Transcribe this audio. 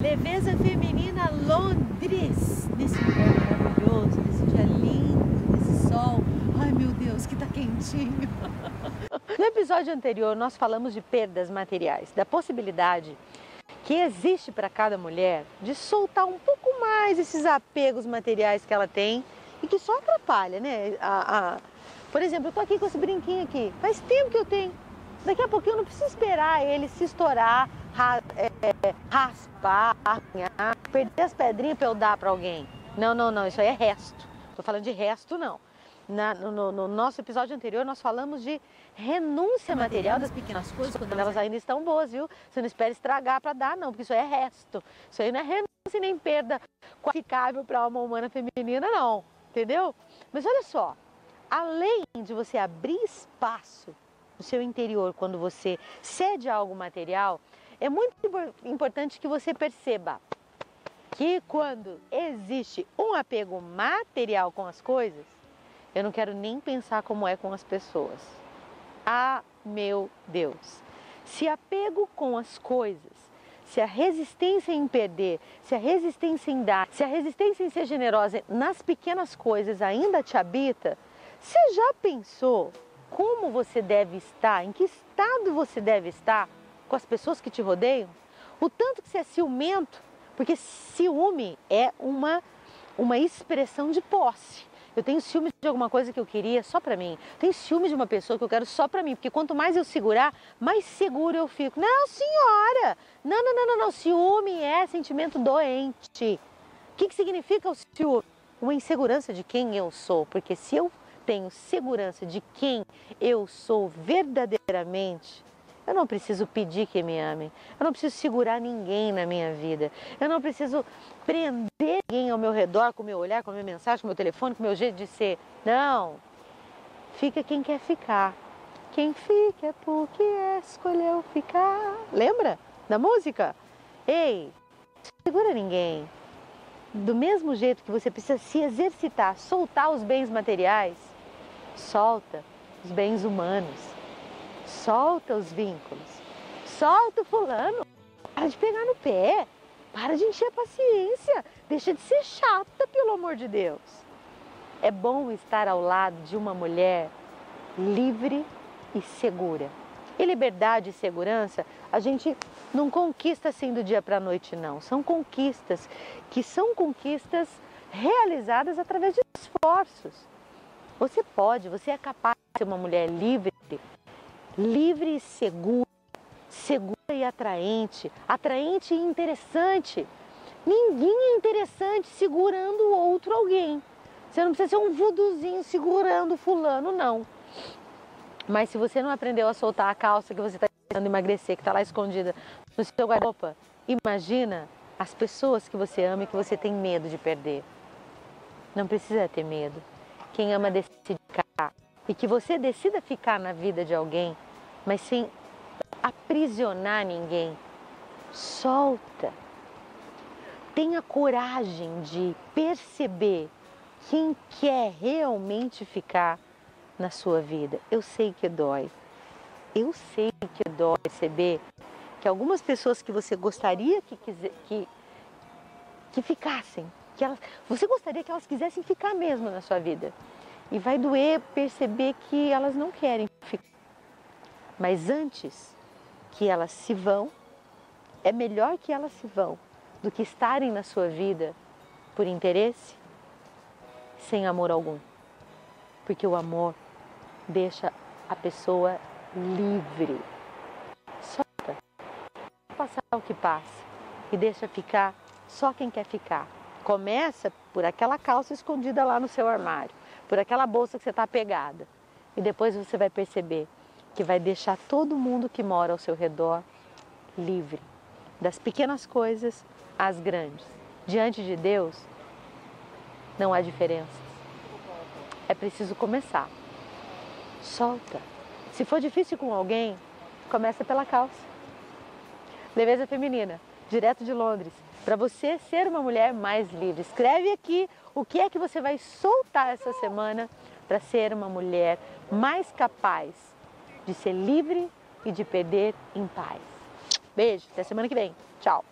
Leveza Feminina Londres, nesse lugar maravilhoso, nesse dia lindo, nesse sol. Ai meu Deus, que tá quentinho. No episódio anterior, nós falamos de perdas materiais, da possibilidade que existe para cada mulher de soltar um pouco mais esses apegos materiais que ela tem e que só atrapalha, né? A, a... Por exemplo, eu tô aqui com esse brinquinho aqui, faz tempo que eu tenho. Daqui a pouquinho eu não preciso esperar ele se estourar, ra, é, raspar, arranhar, perder as pedrinhas para eu dar para alguém. Não, não, não, isso aí é resto. Tô falando de resto, não. Na, no, no, nosso episódio anterior, nós falamos de renúncia material das pequenas coisas quando elas ainda estão boas, viu? Você não espera estragar para dar, não, porque isso aí é resto. Isso aí não é renúncia nem perda qualificável para a alma humana feminina, não. Entendeu? Mas olha só, além de você abrir espaço no seu interior quando você cede algo material, é muito importante que você perceba que quando existe um apego material com as coisas, eu não quero nem pensar como é com as pessoas. Ah, meu Deus! Se apego com as coisas, se a resistência em perder, se a resistência em dar, se a resistência em ser generosa nas pequenas coisas ainda te habita, você já pensou como você deve estar, em que estado você deve estar com as pessoas que te rodeiam? O tanto que você é ciumento, porque ciúme é uma, uma expressão de posse. Eu tenho ciúme de alguma coisa que eu queria só para mim. Tenho ciúme de uma pessoa que eu quero só para mim, porque quanto mais eu segurar, mais seguro eu fico. Não, senhora! Não, não, não, não, não. Ciúme é sentimento doente. O que, que significa o ciúme? Uma insegurança de quem eu sou, porque se eu tenho segurança de quem eu sou verdadeiramente, eu não preciso pedir que me amem. Eu não preciso segurar ninguém na minha vida. Eu não preciso prender ninguém ao meu redor com o meu olhar, com a minha mensagem, com o meu telefone, com o meu jeito de ser. Não. Fica quem quer ficar. Quem fica é porque escolheu ficar. Lembra da música? Ei, segura ninguém. Do mesmo jeito que você precisa se exercitar, soltar os bens materiais, solta os bens humanos Solta os vínculos. Solta o fulano. Para de pegar no pé. Para de encher a paciência. Deixa de ser chata, pelo amor de Deus. É bom estar ao lado de uma mulher livre e segura. E liberdade e segurança a gente não conquista assim do dia para a noite, não. São conquistas que são conquistas realizadas através de esforços. Você pode, você é capaz de ser uma mulher livre livre e segura, segura e atraente, atraente e interessante. Ninguém é interessante segurando o outro alguém. Você não precisa ser um vuduzinho segurando fulano, não. Mas se você não aprendeu a soltar a calça que você está tentando emagrecer, que está lá escondida no seu guarda-roupa, imagina as pessoas que você ama e que você tem medo de perder. Não precisa ter medo. Quem ama decide ficar. E que você decida ficar na vida de alguém mas sem aprisionar ninguém. Solta. Tenha coragem de perceber quem quer realmente ficar na sua vida. Eu sei que dói. Eu sei que dói perceber que algumas pessoas que você gostaria que, que, que ficassem, que elas, você gostaria que elas quisessem ficar mesmo na sua vida. E vai doer perceber que elas não querem ficar. Mas antes que elas se vão, é melhor que elas se vão do que estarem na sua vida por interesse, sem amor algum. Porque o amor deixa a pessoa livre. Solta. Passar o que passa e deixa ficar só quem quer ficar. Começa por aquela calça escondida lá no seu armário, por aquela bolsa que você está pegada. E depois você vai perceber que vai deixar todo mundo que mora ao seu redor livre, das pequenas coisas às grandes. Diante de Deus, não há diferença. É preciso começar. Solta. Se for difícil com alguém, começa pela calça. Leveza feminina, direto de Londres, para você ser uma mulher mais livre. Escreve aqui o que é que você vai soltar essa semana para ser uma mulher mais capaz de ser livre e de perder em paz. Beijo, até semana que vem. Tchau.